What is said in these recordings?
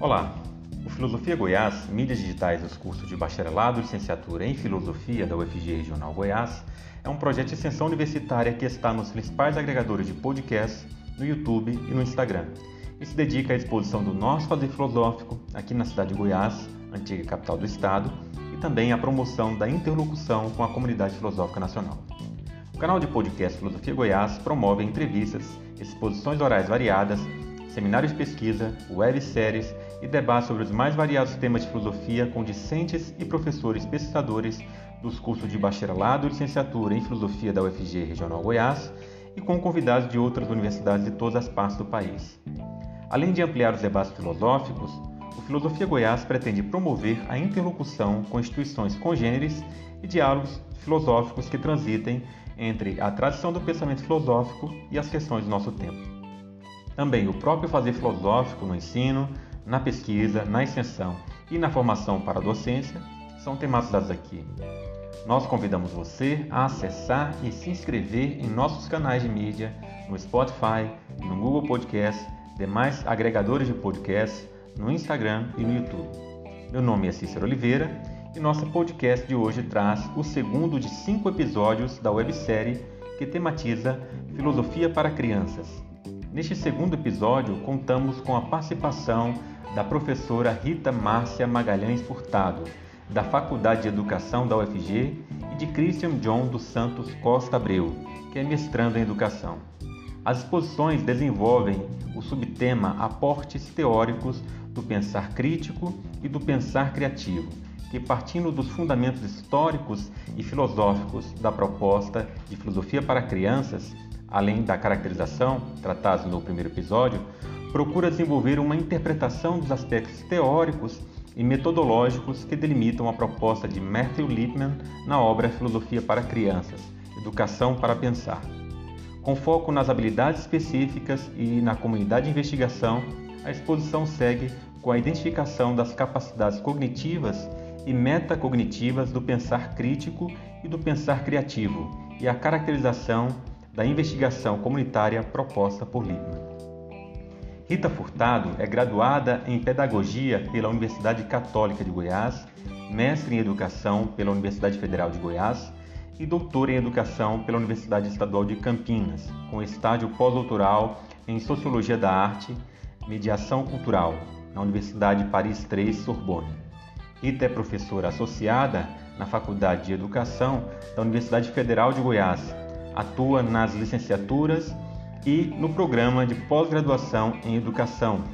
Olá! O Filosofia Goiás, mídias digitais dos cursos de bacharelado e licenciatura em Filosofia da UFG Regional Goiás, é um projeto de extensão universitária que está nos principais agregadores de podcast, no YouTube e no Instagram, e se dedica à exposição do nosso fazer filosófico aqui na cidade de Goiás, antiga capital do estado, e também à promoção da interlocução com a comunidade filosófica nacional. O canal de podcast Filosofia Goiás promove entrevistas, exposições orais variadas, seminários de pesquisa, webséries e debates sobre os mais variados temas de filosofia com discentes e professores pesquisadores dos cursos de bacharelado e licenciatura em filosofia da UFG Regional Goiás e com convidados de outras universidades de todas as partes do país. Além de ampliar os debates filosóficos, o Filosofia Goiás pretende promover a interlocução com instituições congêneres e diálogos filosóficos que transitem entre a tradição do pensamento filosófico e as questões do nosso tempo. Também o próprio fazer filosófico no ensino, na pesquisa, na extensão e na formação para a docência são tematizados aqui. Nós convidamos você a acessar e se inscrever em nossos canais de mídia no Spotify, no Google Podcast, demais agregadores de podcast, no Instagram e no YouTube. Meu nome é Cícero Oliveira e nosso podcast de hoje traz o segundo de cinco episódios da websérie que tematiza Filosofia para Crianças. Neste segundo episódio, contamos com a participação da professora Rita Márcia Magalhães Furtado, da Faculdade de Educação da UFG, e de Christian John dos Santos Costa Abreu, que é mestrando em Educação. As exposições desenvolvem o subtema Aportes Teóricos do Pensar Crítico e do Pensar Criativo, que, partindo dos fundamentos históricos e filosóficos da proposta de filosofia para crianças, além da caracterização, tratada no primeiro episódio, procura desenvolver uma interpretação dos aspectos teóricos e metodológicos que delimitam a proposta de Matthew Lipman na obra Filosofia para Crianças Educação para Pensar. Com foco nas habilidades específicas e na comunidade de investigação, a exposição segue com a identificação das capacidades cognitivas e metacognitivas do pensar crítico e do pensar criativo e a caracterização da investigação comunitária proposta por Lippmann. Rita Furtado é graduada em Pedagogia pela Universidade Católica de Goiás, mestre em Educação pela Universidade Federal de Goiás e doutora em Educação pela Universidade Estadual de Campinas, com estágio pós-doutoral em Sociologia da Arte, Mediação Cultural, na Universidade Paris III Sorbonne. Rita é professora associada na Faculdade de Educação da Universidade Federal de Goiás. Atua nas licenciaturas e no programa de pós-graduação em Educação,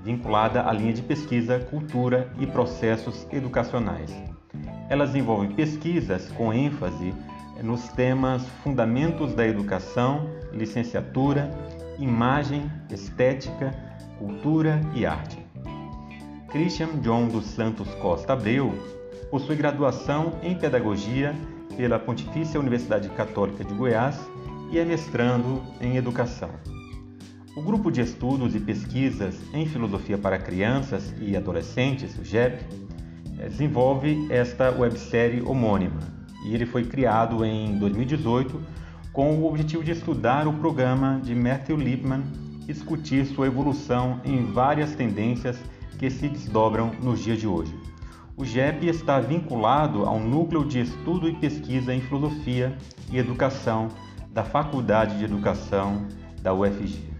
vinculada à linha de pesquisa Cultura e Processos Educacionais. Ela desenvolve pesquisas com ênfase nos temas Fundamentos da Educação, Licenciatura, Imagem, Estética, Cultura e Arte. Christian John dos Santos Costa Abreu possui graduação em Pedagogia pela Pontifícia Universidade Católica de Goiás e é mestrando em Educação. O Grupo de Estudos e Pesquisas em Filosofia para Crianças e Adolescentes, o GEP, desenvolve esta websérie homônima e ele foi criado em 2018 com o objetivo de estudar o programa de Matthew Lipman e discutir sua evolução em várias tendências que se desdobram nos dias de hoje. O GEP está vinculado ao Núcleo de Estudo e Pesquisa em Filosofia e Educação da Faculdade de Educação da UFG.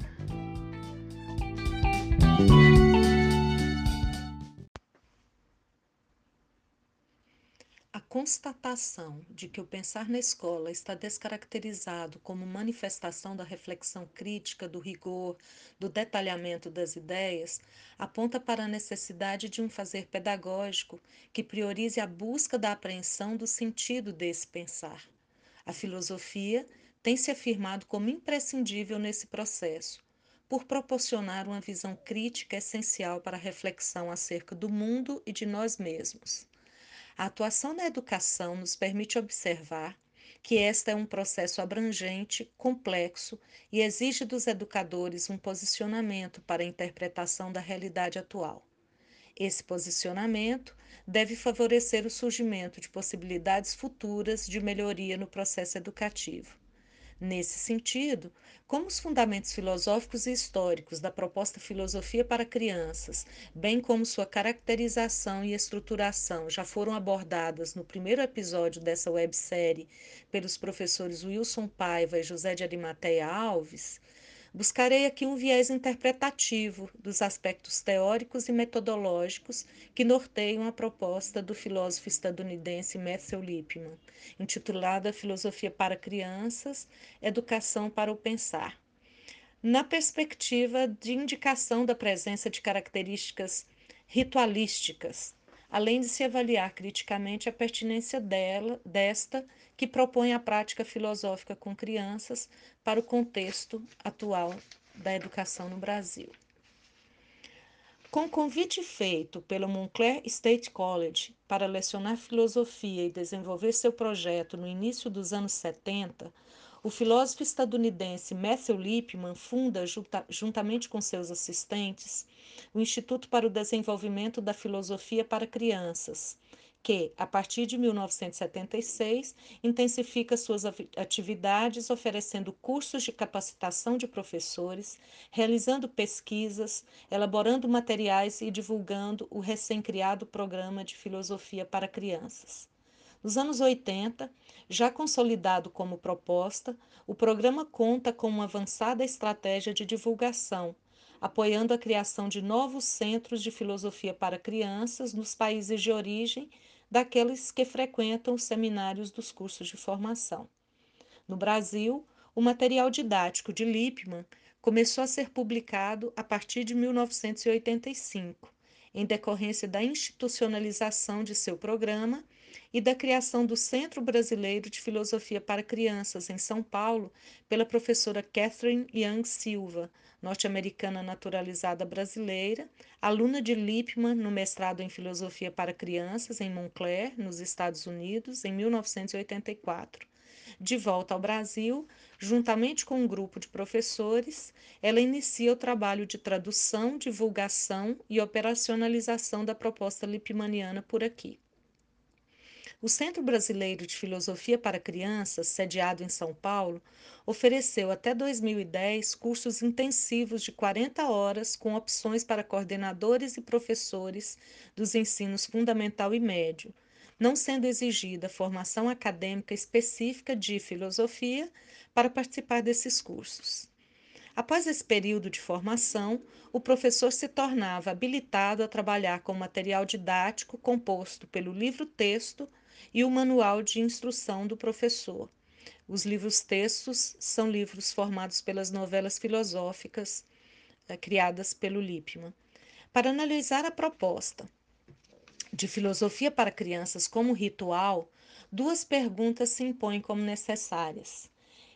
Constatação de que o pensar na escola está descaracterizado como manifestação da reflexão crítica, do rigor, do detalhamento das ideias, aponta para a necessidade de um fazer pedagógico que priorize a busca da apreensão do sentido desse pensar. A filosofia tem se afirmado como imprescindível nesse processo, por proporcionar uma visão crítica essencial para a reflexão acerca do mundo e de nós mesmos. A atuação na educação nos permite observar que esta é um processo abrangente, complexo e exige dos educadores um posicionamento para a interpretação da realidade atual. Esse posicionamento deve favorecer o surgimento de possibilidades futuras de melhoria no processo educativo. Nesse sentido, como os fundamentos filosóficos e históricos da proposta Filosofia para Crianças, bem como sua caracterização e estruturação, já foram abordadas no primeiro episódio dessa websérie pelos professores Wilson Paiva e José de Arimateia Alves, buscarei aqui um viés interpretativo dos aspectos teóricos e metodológicos que norteiam a proposta do filósofo estadunidense Matthew Lipman, intitulada Filosofia para Crianças, Educação para o Pensar. Na perspectiva de indicação da presença de características ritualísticas, além de se avaliar criticamente a pertinência dela, desta que propõe a prática filosófica com crianças para o contexto atual da educação no Brasil. Com convite feito pelo Montclair State College para lecionar filosofia e desenvolver seu projeto no início dos anos 70, o filósofo estadunidense Matthew Lipman funda, juntamente com seus assistentes, o Instituto para o Desenvolvimento da Filosofia para Crianças, que, a partir de 1976, intensifica suas atividades oferecendo cursos de capacitação de professores, realizando pesquisas, elaborando materiais e divulgando o recém-criado programa de filosofia para crianças. Nos anos 80, já consolidado como proposta, o programa conta com uma avançada estratégia de divulgação, apoiando a criação de novos centros de filosofia para crianças nos países de origem daqueles que frequentam os seminários dos cursos de formação. No Brasil, o material didático de Lippmann começou a ser publicado a partir de 1985, em decorrência da institucionalização de seu programa e da criação do Centro Brasileiro de Filosofia para Crianças, em São Paulo, pela professora Catherine Young Silva, norte-americana naturalizada brasileira, aluna de Lippmann no mestrado em Filosofia para Crianças em Montclair, nos Estados Unidos, em 1984. De volta ao Brasil, juntamente com um grupo de professores, ela inicia o trabalho de tradução, divulgação e operacionalização da proposta lippmanniana por aqui. O Centro Brasileiro de Filosofia para Crianças, sediado em São Paulo, ofereceu até 2010 cursos intensivos de 40 horas com opções para coordenadores e professores dos ensinos fundamental e médio, não sendo exigida formação acadêmica específica de filosofia para participar desses cursos. Após esse período de formação, o professor se tornava habilitado a trabalhar com material didático composto pelo livro-texto e o manual de instrução do professor. Os livros-textos são livros formados pelas novelas filosóficas eh, criadas pelo Lippmann. Para analisar a proposta de filosofia para crianças como ritual, duas perguntas se impõem como necessárias.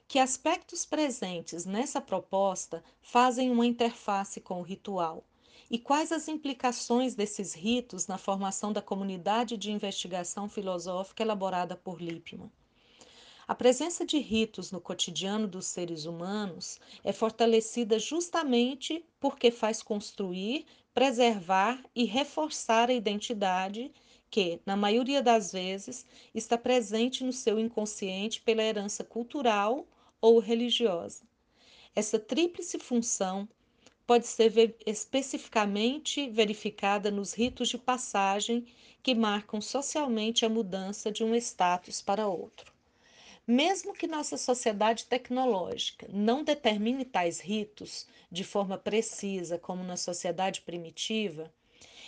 Que aspectos presentes nessa proposta fazem uma interface com o ritual? E quais as implicações desses ritos na formação da comunidade de investigação filosófica elaborada por Lippmann? A presença de ritos no cotidiano dos seres humanos é fortalecida justamente porque faz construir, preservar e reforçar a identidade que, na maioria das vezes, está presente no seu inconsciente pela herança cultural ou religiosa. Essa tríplice função pode ser especificamente verificada nos ritos de passagem que marcam socialmente a mudança de um status para outro. Mesmo que nossa sociedade tecnológica não determine tais ritos de forma precisa, como na sociedade primitiva,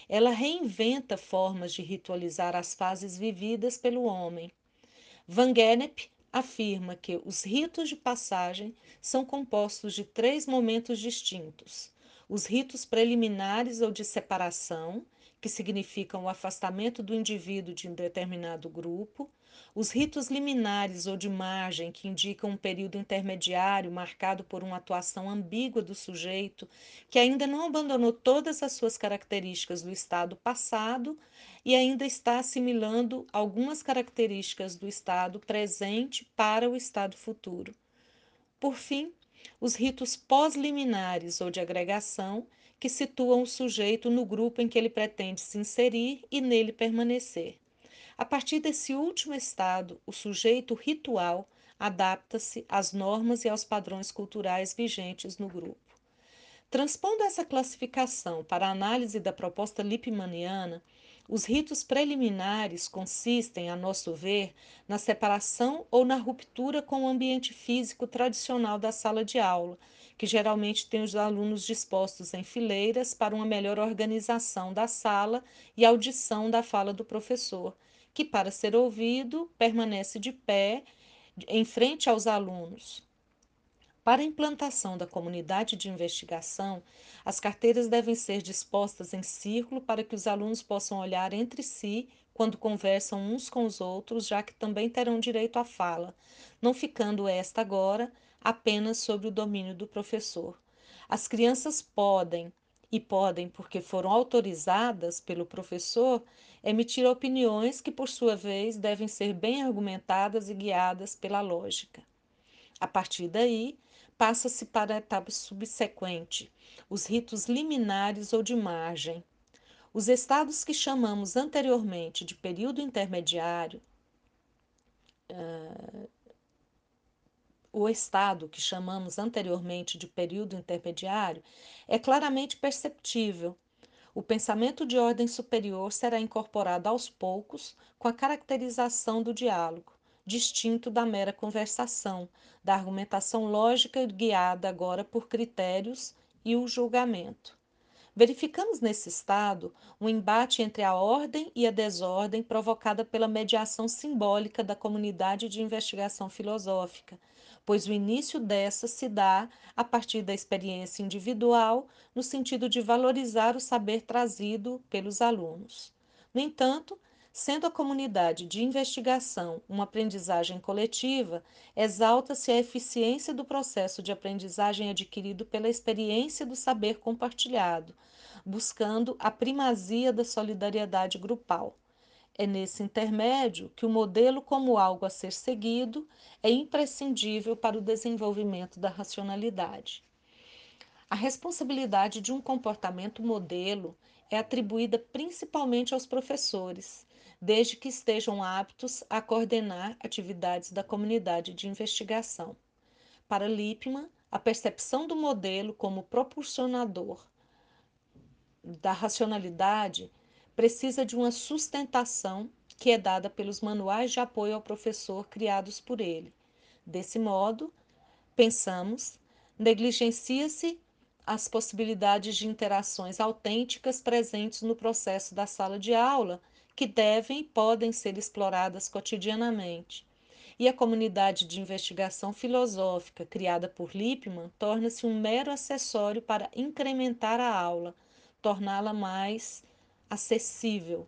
ela reinventa formas de ritualizar as fases vividas pelo homem. Van Gennep afirma que os ritos de passagem são compostos de três momentos distintos: os ritos preliminares ou de separação, que significam o afastamento do indivíduo de um determinado grupo, os ritos liminares ou de margem, que indicam um período intermediário marcado por uma atuação ambígua do sujeito, que ainda não abandonou todas as suas características do estado passado e ainda está assimilando algumas características do estado presente para o estado futuro. Por fim, os ritos pós-liminares ou de agregação, que situam o sujeito no grupo em que ele pretende se inserir e nele permanecer. A partir desse último estado, o sujeito ritual adapta-se às normas e aos padrões culturais vigentes no grupo. Transpondo essa classificação para a análise da proposta Lippmanniana, os ritos preliminares consistem, a nosso ver, na separação ou na ruptura com o ambiente físico tradicional da sala de aula, que geralmente tem os alunos dispostos em fileiras para uma melhor organização da sala e audição da fala do professor, que, para ser ouvido, permanece de pé em frente aos alunos. Para a implantação da comunidade de investigação, as carteiras devem ser dispostas em círculo para que os alunos possam olhar entre si quando conversam uns com os outros, já que também terão direito à fala, não ficando esta agora apenas sobre o domínio do professor. As crianças podem, e podem porque foram autorizadas pelo professor, emitir opiniões que, por sua vez, devem ser bem argumentadas e guiadas pela lógica. A partir daí, passa-se para a etapa subsequente, os ritos liminares ou de margem. Os estados que chamamos anteriormente de período intermediário, o estado que chamamos anteriormente de período intermediário é claramente perceptível. O pensamento de ordem superior será incorporado aos poucos com a caracterização do diálogo, distinto da mera conversação, da argumentação lógica guiada agora por critérios e o julgamento. Verificamos nesse estado um embate entre a ordem e a desordem provocada pela mediação simbólica da comunidade de investigação filosófica, pois o início dessa se dá a partir da experiência individual, no sentido de valorizar o saber trazido pelos alunos. No entanto, sendo a comunidade de investigação uma aprendizagem coletiva, exalta-se a eficiência do processo de aprendizagem adquirido pela experiência do saber compartilhado, buscando a primazia da solidariedade grupal. É nesse intermédio que o modelo, como algo a ser seguido, é imprescindível para o desenvolvimento da racionalidade. A responsabilidade de um comportamento modelo é atribuída principalmente aos professores, desde que estejam aptos a coordenar atividades da comunidade de investigação. Para Lippmann, a percepção do modelo como proporcionador da racionalidade precisa de uma sustentação que é dada pelos manuais de apoio ao professor criados por ele. Desse modo, pensamos, negligencia-se as possibilidades de interações autênticas presentes no processo da sala de aula, que devem e podem ser exploradas cotidianamente. E a comunidade de investigação filosófica criada por Lippmann torna-se um mero acessório para incrementar a aula, torná-la mais acessível.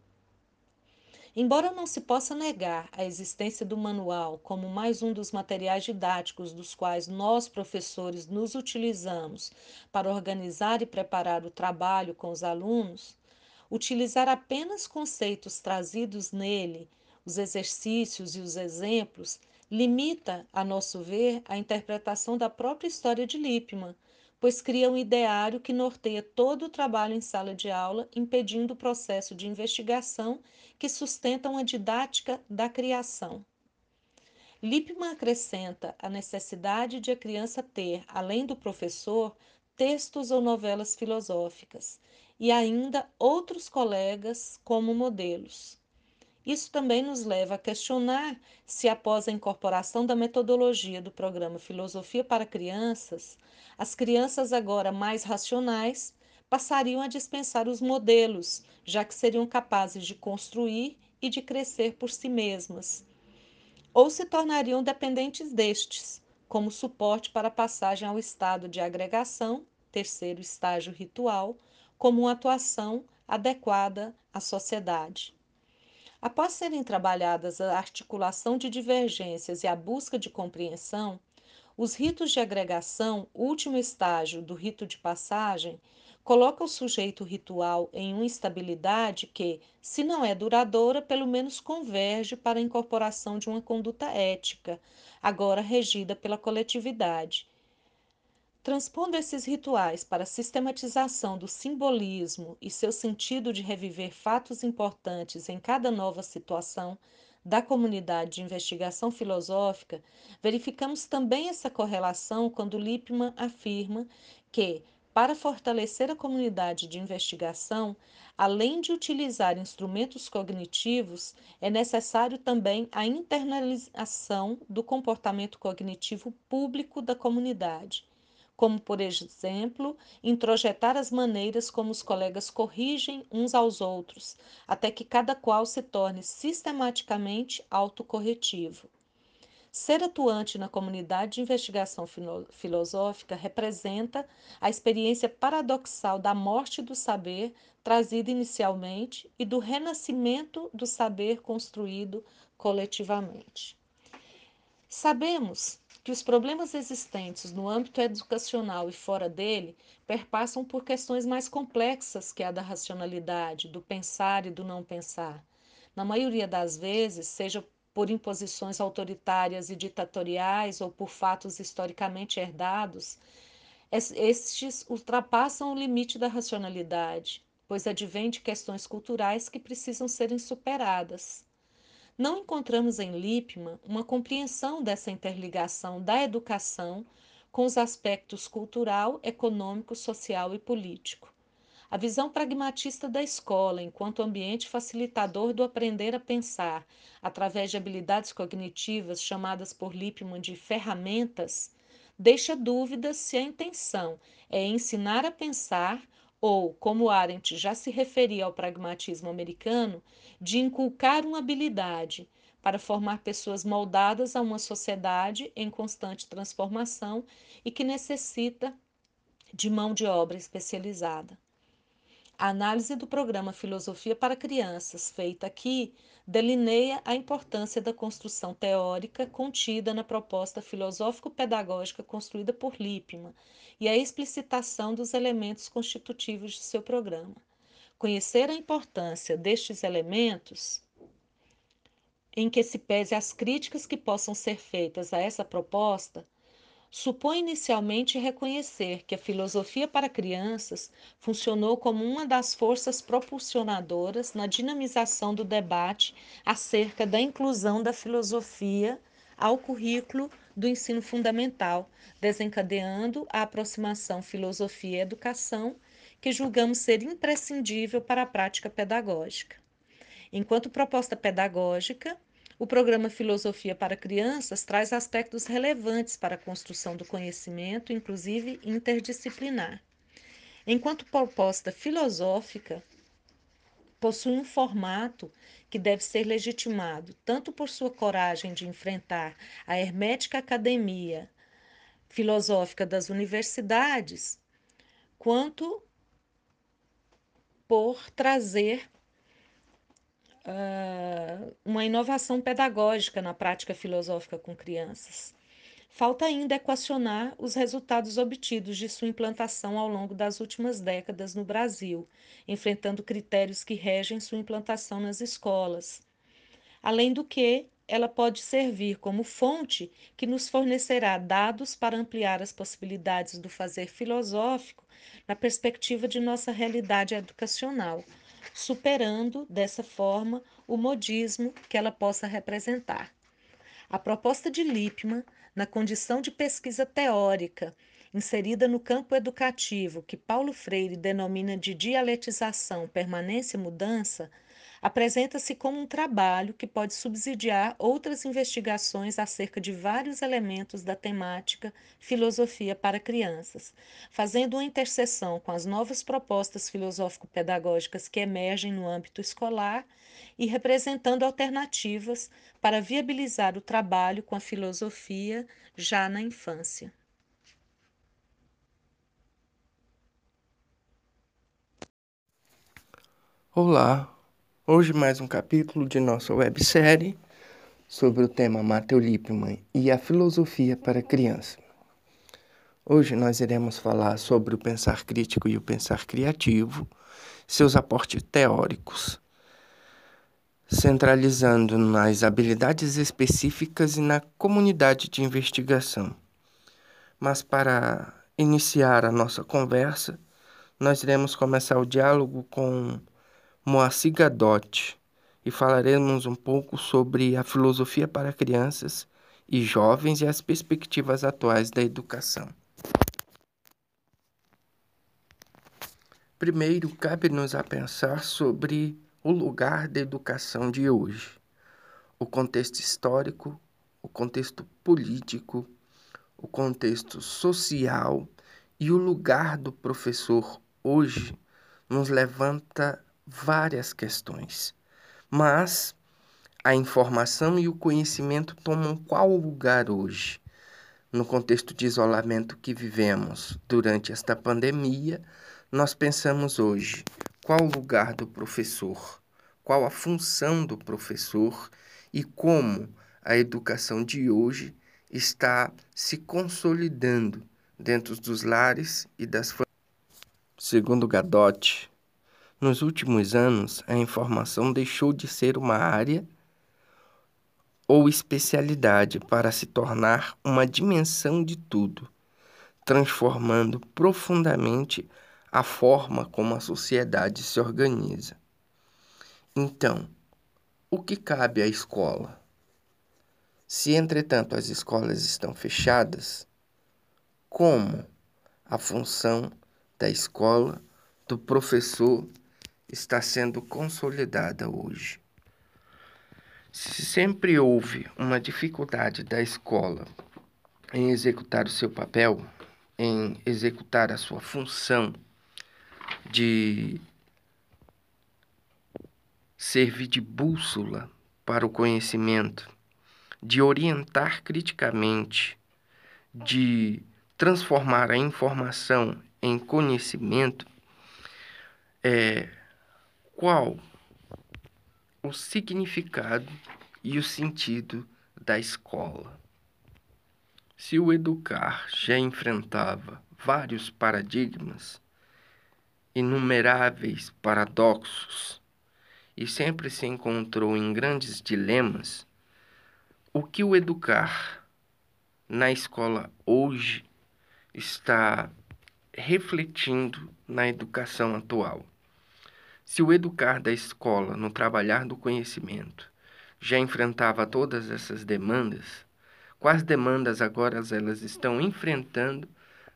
Embora não se possa negar a existência do manual como mais um dos materiais didáticos dos quais nós, professores, nos utilizamos para organizar e preparar o trabalho com os alunos, utilizar apenas conceitos trazidos nele, os exercícios e os exemplos, limita, a nosso ver, a interpretação da própria história de Lippmann, pois cria um ideário que norteia todo o trabalho em sala de aula, impedindo o processo de investigação que sustenta uma didática da criação. Lippmann acrescenta a necessidade de a criança ter, além do professor, textos ou novelas filosóficas, e ainda outros colegas como modelos. Isso também nos leva a questionar se, após a incorporação da metodologia do programa Filosofia para Crianças, as crianças, agora mais racionais, passariam a dispensar os modelos, já que seriam capazes de construir e de crescer por si mesmas, ou se tornariam dependentes destes, como suporte para a passagem ao estado de agregação, terceiro estágio ritual, como uma atuação adequada à sociedade. Após serem trabalhadas a articulação de divergências e a busca de compreensão, os ritos de agregação, último estágio do rito de passagem, coloca o sujeito ritual em uma estabilidade que, se não é duradoura, pelo menos converge para a incorporação de uma conduta ética, agora regida pela coletividade. Transpondo esses rituais para a sistematização do simbolismo e seu sentido de reviver fatos importantes em cada nova situação, da comunidade de investigação filosófica, verificamos também essa correlação quando Lippmann afirma que, para fortalecer a comunidade de investigação, além de utilizar instrumentos cognitivos, é necessário também a internalização do comportamento cognitivo público da comunidade, como, por exemplo, introjetar as maneiras como os colegas corrigem uns aos outros, até que cada qual se torne sistematicamente autocorretivo. Ser atuante na comunidade de investigação filosófica representa a experiência paradoxal da morte do saber trazida inicialmente e do renascimento do saber construído coletivamente. Sabemos que os problemas existentes no âmbito educacional e fora dele perpassam por questões mais complexas que a da racionalidade, do pensar e do não pensar. Na maioria das vezes, seja por imposições autoritárias e ditatoriais ou por fatos historicamente herdados, estes ultrapassam o limite da racionalidade, pois advém de questões culturais que precisam serem superadas. Não encontramos em Lippmann uma compreensão dessa interligação da educação com os aspectos cultural, econômico, social e político. A visão pragmatista da escola, enquanto ambiente facilitador do aprender a pensar através de habilidades cognitivas chamadas por Lippmann de ferramentas, deixa dúvidas se a intenção é ensinar a pensar ou, como Arendt já se referia ao pragmatismo americano, de inculcar uma habilidade para formar pessoas moldadas a uma sociedade em constante transformação e que necessita de mão de obra especializada. A análise do programa Filosofia para Crianças, feita aqui, delineia a importância da construção teórica contida na proposta filosófico-pedagógica construída por Lippmann e a explicitação dos elementos constitutivos de seu programa. Conhecer a importância destes elementos em que se pese as críticas que possam ser feitas a essa proposta supõe inicialmente reconhecer que a filosofia para crianças funcionou como uma das forças propulsionadoras na dinamização do debate acerca da inclusão da filosofia ao currículo do ensino fundamental, desencadeando a aproximação filosofia-educação que julgamos ser imprescindível para a prática pedagógica. Enquanto proposta pedagógica, o programa Filosofia para Crianças traz aspectos relevantes para a construção do conhecimento, inclusive interdisciplinar. Enquanto proposta filosófica, possui um formato que deve ser legitimado tanto por sua coragem de enfrentar a hermética academia filosófica das universidades, quanto por trazer uh, uma inovação pedagógica na prática filosófica com crianças. Falta ainda equacionar os resultados obtidos de sua implantação ao longo das últimas décadas no Brasil, enfrentando critérios que regem sua implantação nas escolas. Além do que, ela pode servir como fonte que nos fornecerá dados para ampliar as possibilidades do fazer filosófico na perspectiva de nossa realidade educacional, superando, dessa forma, o modismo que ela possa representar. A proposta de Lippmann, na condição de pesquisa teórica, inserida no campo educativo, que Paulo Freire denomina de dialetização, permanência e mudança, apresenta-se como um trabalho que pode subsidiar outras investigações acerca de vários elementos da temática filosofia para crianças, fazendo uma interseção com as novas propostas filosófico-pedagógicas que emergem no âmbito escolar e representando alternativas para viabilizar o trabalho com a filosofia já na infância. Olá, Hoje mais um capítulo de nossa websérie sobre o tema Mateu Lippmann e a filosofia para criança. Hoje nós iremos falar sobre o pensar crítico e o pensar criativo, seus aportes teóricos, centralizando nas habilidades específicas e na comunidade de investigação. Mas para iniciar a nossa conversa, nós iremos começar o diálogo com Moacir Gadotti, e falaremos um pouco sobre a filosofia para crianças e jovens e as perspectivas atuais da educação. Primeiro, cabe-nos a pensar sobre o lugar da educação de hoje, o contexto histórico, o contexto político, o contexto social e o lugar do professor hoje nos levanta várias questões. Mas a informação e o conhecimento tomam qual lugar hoje? No contexto de isolamento que vivemos durante esta pandemia, nós pensamos hoje qual o lugar do professor, qual a função do professor e como a educação de hoje está se consolidando dentro dos lares e das famílias. Segundo Gadotti, nos últimos anos, a informação deixou de ser uma área ou especialidade para se tornar uma dimensão de tudo, transformando profundamente a forma como a sociedade se organiza. Então, o que cabe à escola? Se, entretanto, as escolas estão fechadas, como a função da escola, do professor está sendo consolidada hoje. Se sempre houve uma dificuldade da escola em executar o seu papel, em executar a sua função de servir de bússola para o conhecimento, de orientar criticamente, de transformar a informação em conhecimento, é, qual o significado e o sentido da escola. Se o educar já enfrentava vários paradigmas, inumeráveis paradoxos, e sempre se encontrou em grandes dilemas, o que o educar na escola hoje está refletindo na educação atual. Se o educar da escola no trabalhar do conhecimento já enfrentava todas essas demandas, quais demandas agora elas estão enfrentando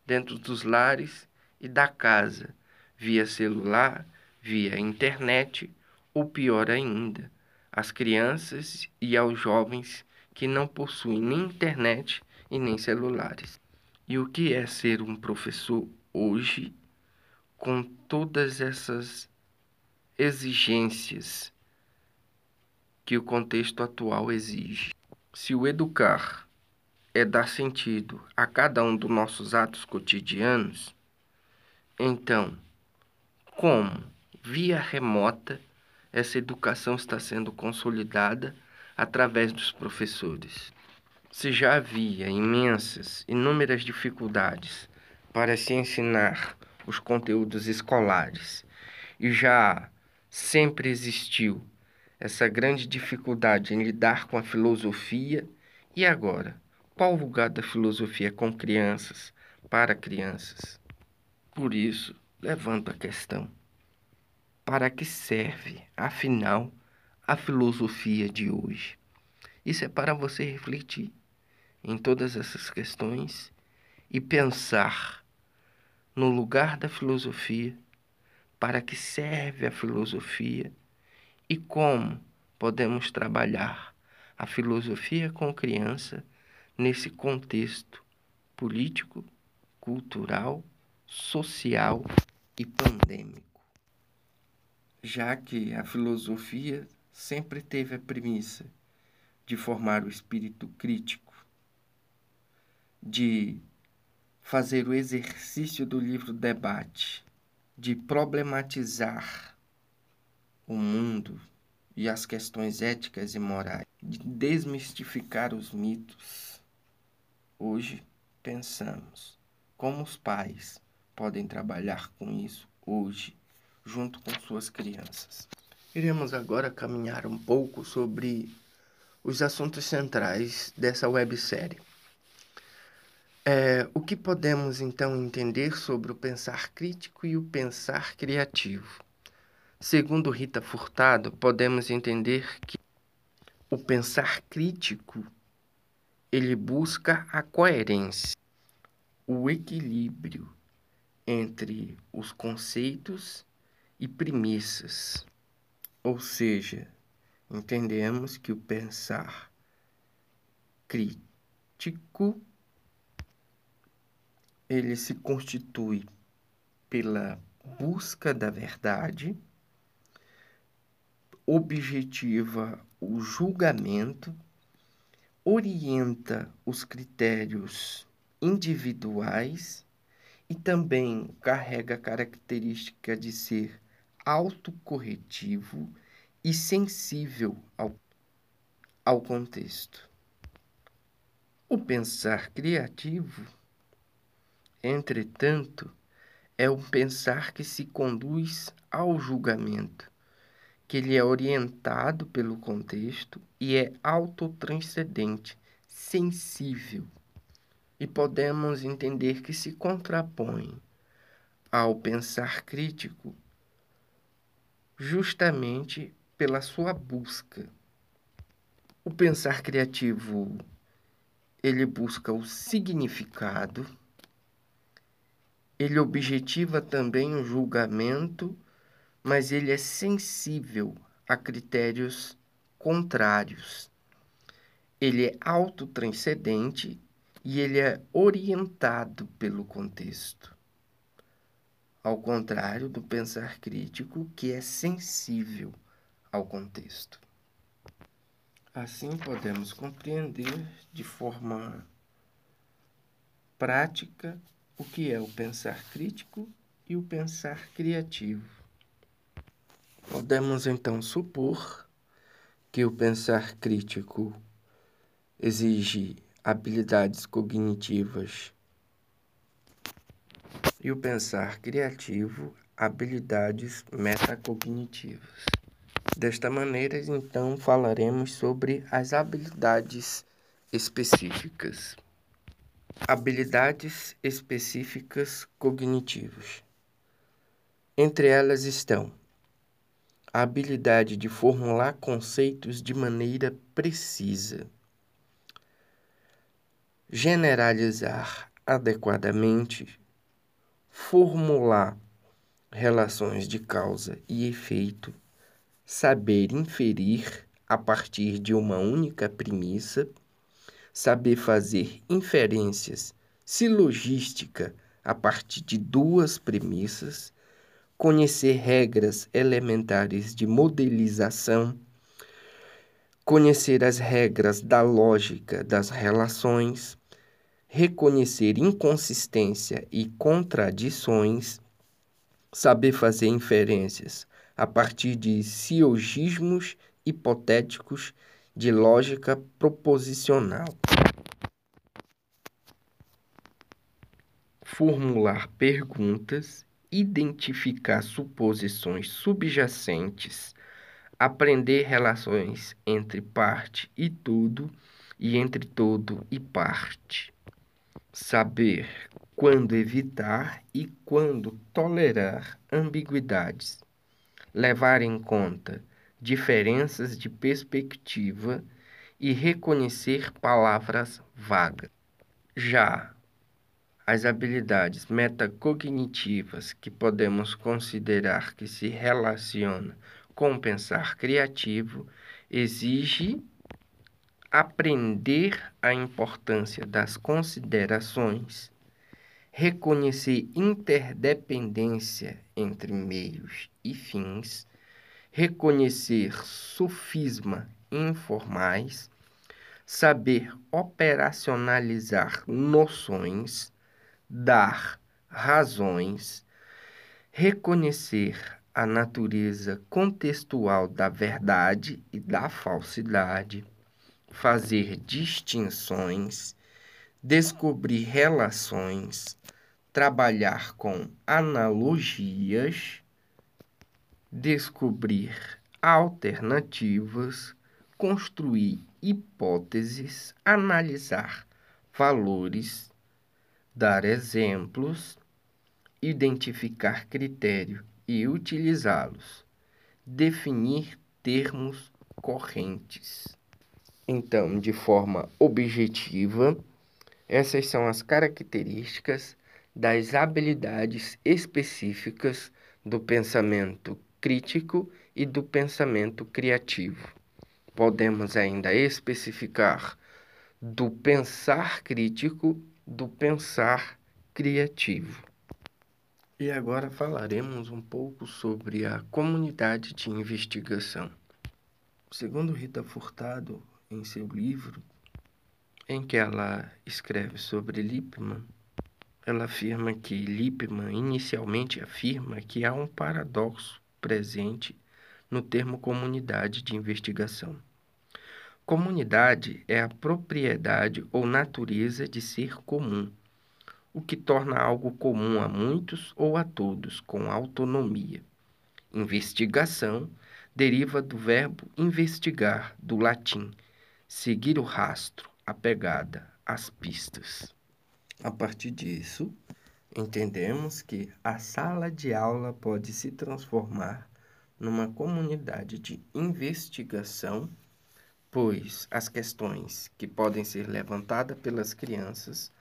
dentro dos lares e da casa, via celular, via internet, ou pior ainda, as crianças e aos jovens que não possuem nem internet e nem celulares. E o que é ser um professor hoje com todas essas exigências que o contexto atual exige. Se o educar é dar sentido a cada um dos nossos atos cotidianos, então, como, via remota, essa educação está sendo consolidada através dos professores? Se já havia imensas, inúmeras dificuldades para se ensinar os conteúdos escolares e já sempre existiu essa grande dificuldade em lidar com a filosofia. E agora, qual o lugar da filosofia com crianças, para crianças? Por isso, levanto a questão: para que serve, afinal, a filosofia de hoje? Isso é para você refletir em todas essas questões e pensar no lugar da filosofia para que serve a filosofia e como podemos trabalhar a filosofia com criança nesse contexto político, cultural, social e pandêmico. Já que a filosofia sempre teve a premissa de formar o espírito crítico, de fazer o exercício do livro debate, de problematizar o mundo e as questões éticas e morais, de desmistificar os mitos. Hoje pensamos como os pais podem trabalhar com isso hoje, junto com suas crianças. Iremos agora caminhar um pouco sobre os assuntos centrais dessa websérie. É, o que podemos então entender sobre o pensar crítico e o pensar criativo? Segundo Rita Furtado, podemos entender que o pensar crítico ele busca a coerência, o equilíbrio entre os conceitos e premissas. Ou seja, entendemos que o pensar crítico ele se constitui pela busca da verdade objetiva o julgamento, orienta os critérios individuais e também carrega a característica de ser autocorretivo e sensível ao, ao contexto. O pensar criativo, entretanto, é um pensar que se conduz ao julgamento que ele é orientado pelo contexto e é autotranscendente, sensível. E podemos entender que se contrapõe ao pensar crítico justamente pela sua busca. O pensar criativo ele busca o significado, ele objetiva também o julgamento mas ele é sensível a critérios contrários. Ele é autotranscendente e ele é orientado pelo contexto. Ao contrário do pensar crítico, que é sensível ao contexto. Assim podemos compreender de forma prática o que é o pensar crítico e o pensar criativo. Podemos então supor que o pensar crítico exige habilidades cognitivas e o pensar criativo habilidades metacognitivas. Desta maneira, então, falaremos sobre as habilidades específicas. Habilidades específicas cognitivas. Entre elas estão a habilidade de formular conceitos de maneira precisa, generalizar adequadamente, formular relações de causa e efeito, saber inferir a partir de uma única premissa, saber fazer inferências silogística a partir de duas premissas conhecer regras elementares de modelização, conhecer as regras da lógica das relações, reconhecer inconsistência e contradições, saber fazer inferências a partir de silogismos hipotéticos de lógica proposicional. Formular perguntas identificar suposições subjacentes, aprender relações entre parte e tudo e entre todo e parte, saber quando evitar e quando tolerar ambiguidades, levar em conta diferenças de perspectiva e reconhecer palavras vagas. Já as habilidades metacognitivas que podemos considerar que se relacionam com o pensar criativo exige aprender a importância das considerações, reconhecer interdependência entre meios e fins, reconhecer sofisma informais, saber operacionalizar noções dar razões, reconhecer a natureza contextual da verdade e da falsidade, fazer distinções, descobrir relações, trabalhar com analogias, descobrir alternativas, construir hipóteses, analisar valores dar exemplos, identificar critério e utilizá-los, definir termos correntes. Então, de forma objetiva, essas são as características das habilidades específicas do pensamento crítico e do pensamento criativo. Podemos ainda especificar do pensar crítico do pensar criativo. E agora falaremos um pouco sobre a comunidade de investigação. Segundo Rita Furtado, em seu livro, em que ela escreve sobre Lippmann, ela afirma que Lippmann inicialmente afirma que há um paradoxo presente no termo comunidade de investigação. Comunidade é a propriedade ou natureza de ser comum, o que torna algo comum a muitos ou a todos, com autonomia. Investigação deriva do verbo investigar, do latim, seguir o rastro, a pegada, as pistas. A partir disso, entendemos que a sala de aula pode se transformar numa comunidade de investigação, pois as questões que podem ser levantadas pelas crianças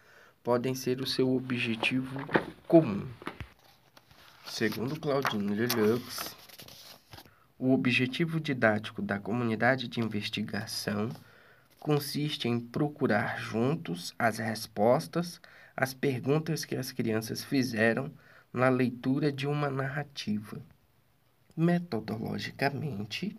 podem ser o seu objetivo comum. Segundo Claudine Lelux, o objetivo didático da comunidade de investigação consiste em procurar juntos as respostas às perguntas que as crianças fizeram na leitura de uma narrativa. Metodologicamente,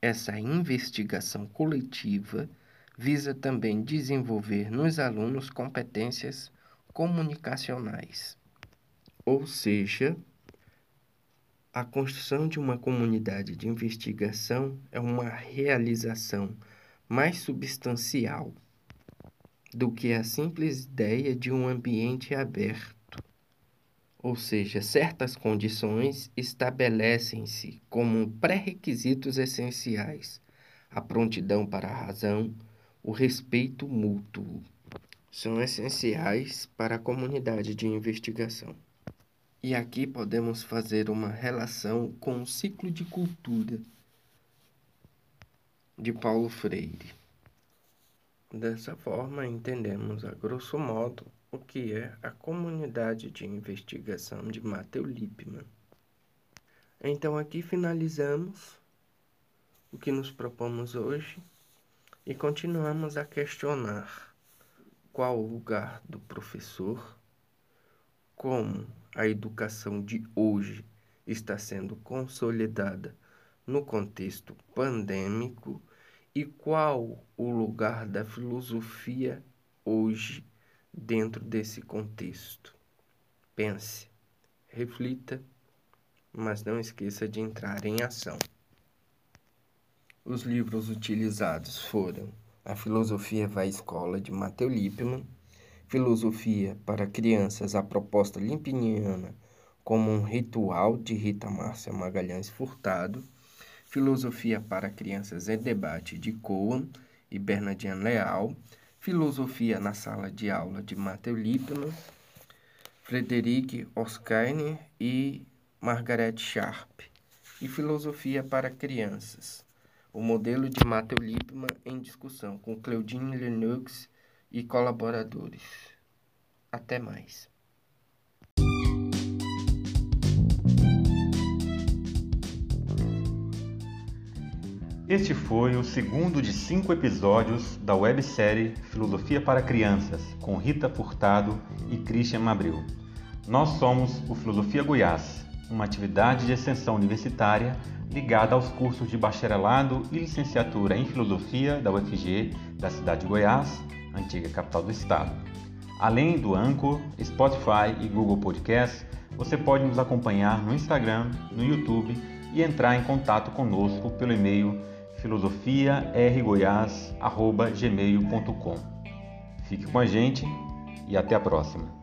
essa investigação coletiva visa também desenvolver nos alunos competências comunicacionais, ou seja, a construção de uma comunidade de investigação é uma realização mais substancial do que a simples ideia de um ambiente aberto. Ou seja, certas condições estabelecem-se como pré-requisitos essenciais: a prontidão para a razão, o respeito mútuo. São essenciais para a comunidade de investigação. E aqui podemos fazer uma relação com o ciclo de cultura de Paulo Freire. Dessa forma, entendemos a grosso modo o que é a comunidade de investigação de Matthew Lippmann. Então, aqui finalizamos o que nos propomos hoje e continuamos a questionar qual o lugar do professor, como a educação de hoje está sendo consolidada no contexto pandêmico e qual o lugar da filosofia hoje dentro desse contexto. Pense, reflita, mas não esqueça de entrar em ação. Os livros utilizados foram A Filosofia Vai à Escola, de Matthew Lippmann, Filosofia para Crianças, a proposta limpiniana como um ritual, de Rita Márcia Magalhães Furtado, Filosofia para Crianças em Debate de Coan e Bernardine Leal, Filosofia na Sala de Aula de Matthew Lippmann, Frederic Oskine e Margaret Sharp, e Filosofia para Crianças, o modelo de Matthew Lippmann em discussão com Claudine Lennox e colaboradores. Até mais. Este foi o segundo de cinco episódios da websérie Filosofia para Crianças, com Rita Furtado e Christian Mabril. Nós somos o Filosofia Goiás, uma atividade de extensão universitária ligada aos cursos de bacharelado e licenciatura em Filosofia da UFG da cidade de Goiás, antiga capital do estado. Além do Anchor, Spotify e Google Podcast, você pode nos acompanhar no Instagram, no YouTube e entrar em contato conosco pelo e-mail filosofiargoiás.gmail.com. Fique com a gente e até a próxima.